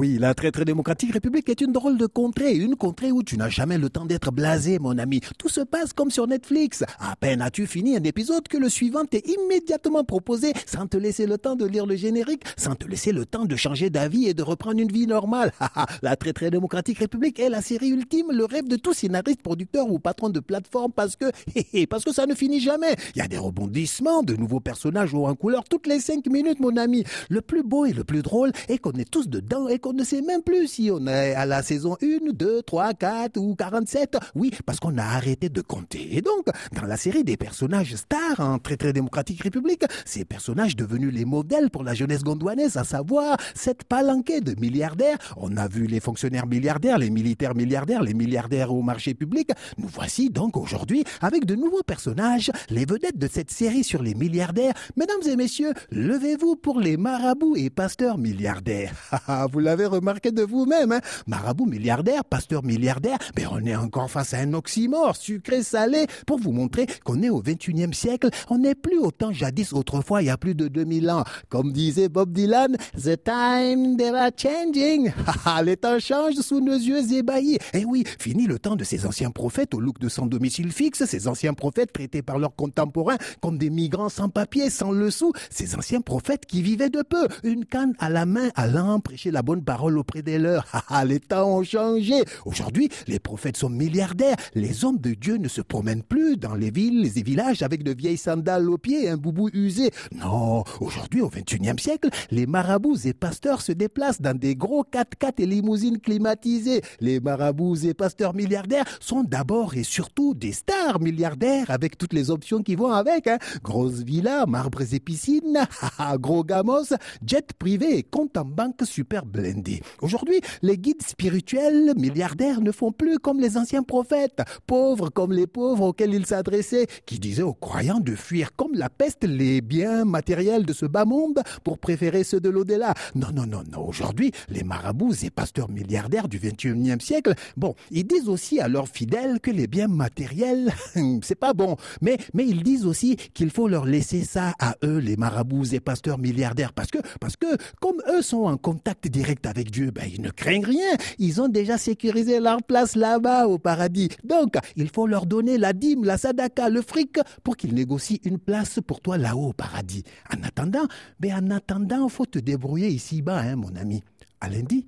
Oui, la très très démocratique république est une drôle de contrée, une contrée où tu n'as jamais le temps d'être blasé, mon ami. Tout se passe comme sur Netflix. À peine as-tu fini un épisode que le suivant t'est immédiatement proposé sans te laisser le temps de lire le générique, sans te laisser le temps de changer d'avis et de reprendre une vie normale. la très très démocratique république est la série ultime, le rêve de tout scénariste, producteur ou patron de plateforme parce que, parce que ça ne finit jamais. Il y a des rebondissements, de nouveaux personnages ou en couleur toutes les cinq minutes, mon ami. Le plus beau et le plus drôle est qu'on est tous dedans et ne sait même plus si on est à la saison 1, 2, 3, 4 ou 47. Oui, parce qu'on a arrêté de compter. Et donc, dans la série des personnages stars en très très démocratique république, ces personnages devenus les modèles pour la jeunesse gondouanaise, à savoir cette palanquée de milliardaires. On a vu les fonctionnaires milliardaires, les militaires milliardaires, les milliardaires au marché public. Nous voici donc aujourd'hui avec de nouveaux personnages, les vedettes de cette série sur les milliardaires. Mesdames et messieurs, levez-vous pour les marabouts et pasteurs milliardaires. Vous l'avez remarqué de vous-même, hein marabout milliardaire, pasteur milliardaire, mais on est encore face à un oxymore, sucré-salé, pour vous montrer qu'on est au 21e siècle, on n'est plus autant jadis autrefois, il y a plus de 2000 ans. Comme disait Bob Dylan, The time they are changing. Les temps changent sous nos yeux ébahis. Et eh oui, fini le temps de ces anciens prophètes au look de sans domicile fixe, ces anciens prophètes traités par leurs contemporains comme des migrants sans papier, sans le sou, ces anciens prophètes qui vivaient de peu, une canne à la main, allant prêcher la bonne parole auprès des leurs. les temps ont changé. Aujourd'hui, les prophètes sont milliardaires. Les hommes de Dieu ne se promènent plus dans les villes et villages avec de vieilles sandales aux pieds et un boubou usé. Non, aujourd'hui, au XXIe siècle, les marabouts et pasteurs se déplacent dans des gros 4x4 et limousines climatisées. Les marabouts et pasteurs milliardaires sont d'abord et surtout des stars milliardaires avec toutes les options qui vont avec. Hein. Grosses villas, marbres et piscines, gros gamos, jet privé et compte en banque super Aujourd'hui, les guides spirituels milliardaires ne font plus comme les anciens prophètes, pauvres comme les pauvres auxquels ils s'adressaient, qui disaient aux croyants de fuir comme la peste les biens matériels de ce bas monde pour préférer ceux de l'au-delà. Non, non, non, non. Aujourd'hui, les marabouts et pasteurs milliardaires du 21e siècle, bon, ils disent aussi à leurs fidèles que les biens matériels, c'est pas bon. Mais, mais ils disent aussi qu'il faut leur laisser ça à eux, les marabouts et pasteurs milliardaires, parce que, parce que, comme eux sont en contact direct avec Dieu, ben, ils ne craignent rien. Ils ont déjà sécurisé leur place là-bas au paradis. Donc, il faut leur donner la dîme, la sadaka, le fric pour qu'ils négocient une place pour toi là-haut au paradis. En attendant, ben en attendant, faut te débrouiller ici-bas, hein, mon ami. À lundi.